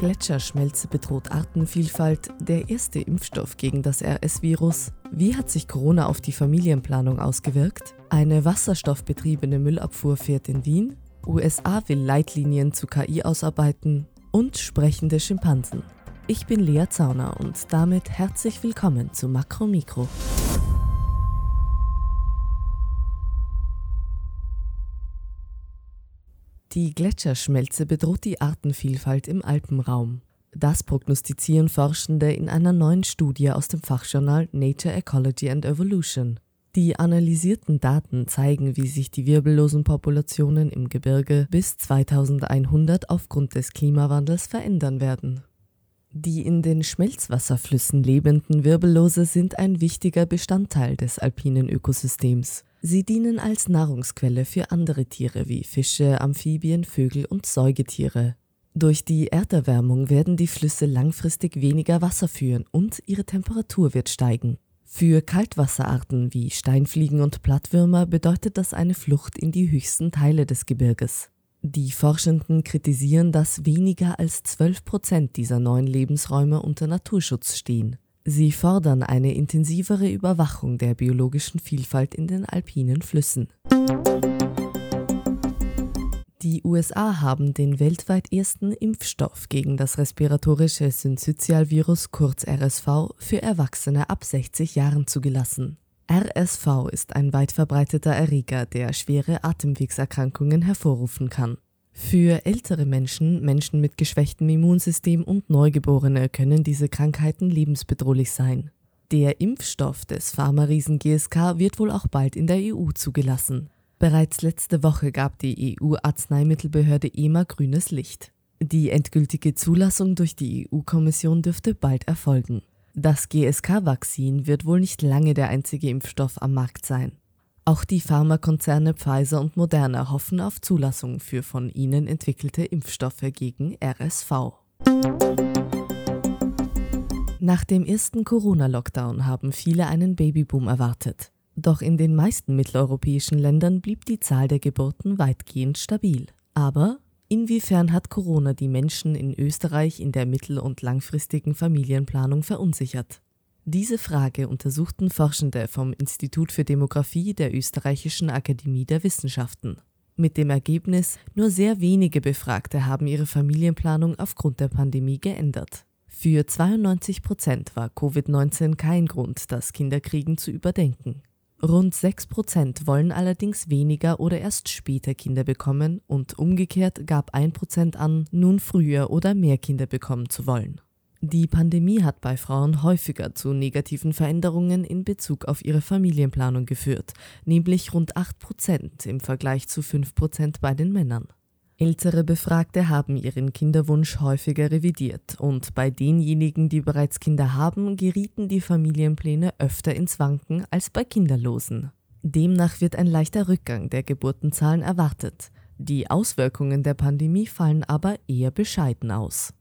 Gletscherschmelze bedroht Artenvielfalt, der erste Impfstoff gegen das RS-Virus. Wie hat sich Corona auf die Familienplanung ausgewirkt? Eine wasserstoffbetriebene Müllabfuhr fährt in Wien. USA will Leitlinien zu KI ausarbeiten und sprechende Schimpansen. Ich bin Lea Zauner und damit herzlich willkommen zu Makro Mikro. Die Gletscherschmelze bedroht die Artenvielfalt im Alpenraum. Das prognostizieren Forschende in einer neuen Studie aus dem Fachjournal Nature Ecology and Evolution. Die analysierten Daten zeigen, wie sich die wirbellosen Populationen im Gebirge bis 2100 aufgrund des Klimawandels verändern werden. Die in den Schmelzwasserflüssen lebenden Wirbellose sind ein wichtiger Bestandteil des alpinen Ökosystems. Sie dienen als Nahrungsquelle für andere Tiere wie Fische, Amphibien, Vögel und Säugetiere. Durch die Erderwärmung werden die Flüsse langfristig weniger Wasser führen und ihre Temperatur wird steigen. Für Kaltwasserarten wie Steinfliegen und Plattwürmer bedeutet das eine Flucht in die höchsten Teile des Gebirges. Die Forschenden kritisieren, dass weniger als 12 Prozent dieser neuen Lebensräume unter Naturschutz stehen. Sie fordern eine intensivere Überwachung der biologischen Vielfalt in den alpinen Flüssen. Die USA haben den weltweit ersten Impfstoff gegen das respiratorische Syncytialvirus kurz RSV für Erwachsene ab 60 Jahren zugelassen. RSV ist ein weit verbreiteter Erreger, der schwere Atemwegserkrankungen hervorrufen kann. Für ältere Menschen, Menschen mit geschwächtem Immunsystem und Neugeborene können diese Krankheiten lebensbedrohlich sein. Der Impfstoff des Pharma-Riesen GSK wird wohl auch bald in der EU zugelassen. Bereits letzte Woche gab die EU-Arzneimittelbehörde EMA grünes Licht. Die endgültige Zulassung durch die EU-Kommission dürfte bald erfolgen. Das GSK-Vakzin wird wohl nicht lange der einzige Impfstoff am Markt sein. Auch die Pharmakonzerne Pfizer und Moderna hoffen auf Zulassung für von ihnen entwickelte Impfstoffe gegen RSV. Nach dem ersten Corona-Lockdown haben viele einen Babyboom erwartet. Doch in den meisten mitteleuropäischen Ländern blieb die Zahl der Geburten weitgehend stabil. Aber inwiefern hat Corona die Menschen in Österreich in der mittel- und langfristigen Familienplanung verunsichert? Diese Frage untersuchten Forschende vom Institut für Demografie der Österreichischen Akademie der Wissenschaften. Mit dem Ergebnis, nur sehr wenige Befragte haben ihre Familienplanung aufgrund der Pandemie geändert. Für 92 Prozent war Covid-19 kein Grund, das Kinderkriegen zu überdenken. Rund 6 Prozent wollen allerdings weniger oder erst später Kinder bekommen und umgekehrt gab 1 Prozent an, nun früher oder mehr Kinder bekommen zu wollen. Die Pandemie hat bei Frauen häufiger zu negativen Veränderungen in Bezug auf ihre Familienplanung geführt, nämlich rund 8 Prozent im Vergleich zu 5 Prozent bei den Männern. Ältere Befragte haben ihren Kinderwunsch häufiger revidiert und bei denjenigen, die bereits Kinder haben, gerieten die Familienpläne öfter ins Wanken als bei Kinderlosen. Demnach wird ein leichter Rückgang der Geburtenzahlen erwartet. Die Auswirkungen der Pandemie fallen aber eher bescheiden aus.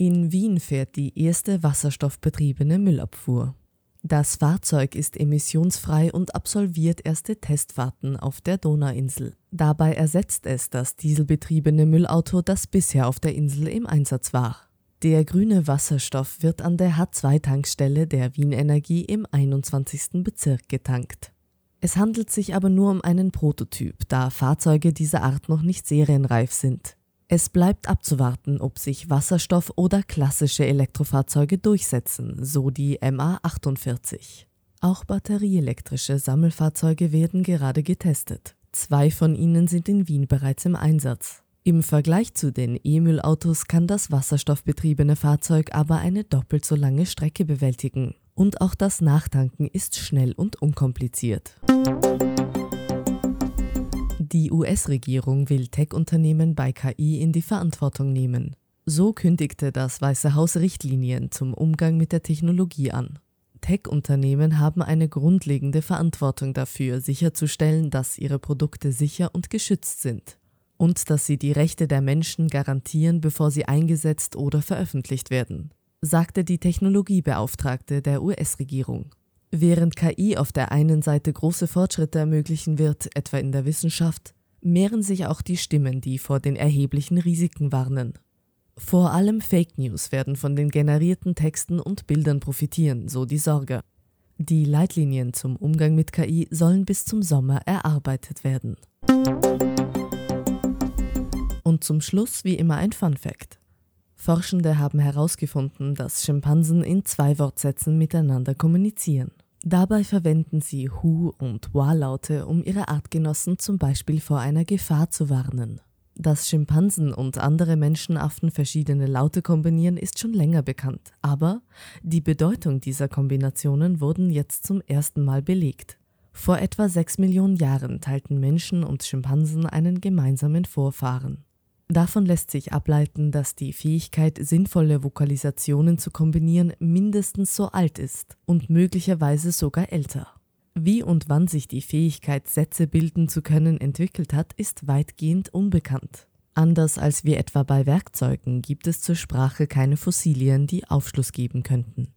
In Wien fährt die erste wasserstoffbetriebene Müllabfuhr. Das Fahrzeug ist emissionsfrei und absolviert erste Testfahrten auf der Donauinsel. Dabei ersetzt es das dieselbetriebene Müllauto, das bisher auf der Insel im Einsatz war. Der grüne Wasserstoff wird an der H2-Tankstelle der Wien Energie im 21. Bezirk getankt. Es handelt sich aber nur um einen Prototyp, da Fahrzeuge dieser Art noch nicht serienreif sind. Es bleibt abzuwarten, ob sich Wasserstoff oder klassische Elektrofahrzeuge durchsetzen, so die MA48. Auch batterieelektrische Sammelfahrzeuge werden gerade getestet. Zwei von ihnen sind in Wien bereits im Einsatz. Im Vergleich zu den E-Müllautos kann das wasserstoffbetriebene Fahrzeug aber eine doppelt so lange Strecke bewältigen. Und auch das Nachtanken ist schnell und unkompliziert. Die US-Regierung will Tech-Unternehmen bei KI in die Verantwortung nehmen. So kündigte das Weiße Haus Richtlinien zum Umgang mit der Technologie an. Tech-Unternehmen haben eine grundlegende Verantwortung dafür, sicherzustellen, dass ihre Produkte sicher und geschützt sind und dass sie die Rechte der Menschen garantieren, bevor sie eingesetzt oder veröffentlicht werden, sagte die Technologiebeauftragte der US-Regierung. Während KI auf der einen Seite große Fortschritte ermöglichen wird, etwa in der Wissenschaft, mehren sich auch die Stimmen, die vor den erheblichen Risiken warnen. Vor allem Fake News werden von den generierten Texten und Bildern profitieren, so die Sorge. Die Leitlinien zum Umgang mit KI sollen bis zum Sommer erarbeitet werden. Und zum Schluss wie immer ein Fun Fact. Forschende haben herausgefunden, dass Schimpansen in zwei Wortsätzen miteinander kommunizieren. Dabei verwenden sie Hu- und Wa-Laute, um ihre Artgenossen zum Beispiel vor einer Gefahr zu warnen. Dass Schimpansen und andere Menschenaffen verschiedene Laute kombinieren, ist schon länger bekannt, aber die Bedeutung dieser Kombinationen wurden jetzt zum ersten Mal belegt. Vor etwa 6 Millionen Jahren teilten Menschen und Schimpansen einen gemeinsamen Vorfahren. Davon lässt sich ableiten, dass die Fähigkeit, sinnvolle Vokalisationen zu kombinieren, mindestens so alt ist und möglicherweise sogar älter. Wie und wann sich die Fähigkeit, Sätze bilden zu können, entwickelt hat, ist weitgehend unbekannt. Anders als wie etwa bei Werkzeugen gibt es zur Sprache keine Fossilien, die Aufschluss geben könnten.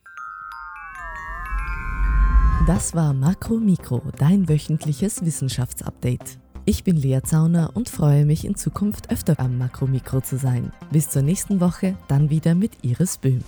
Das war Makro Mikro, dein wöchentliches Wissenschaftsupdate. Ich bin Lea Zauner und freue mich in Zukunft öfter am Makro Mikro zu sein. Bis zur nächsten Woche, dann wieder mit Iris Böhm.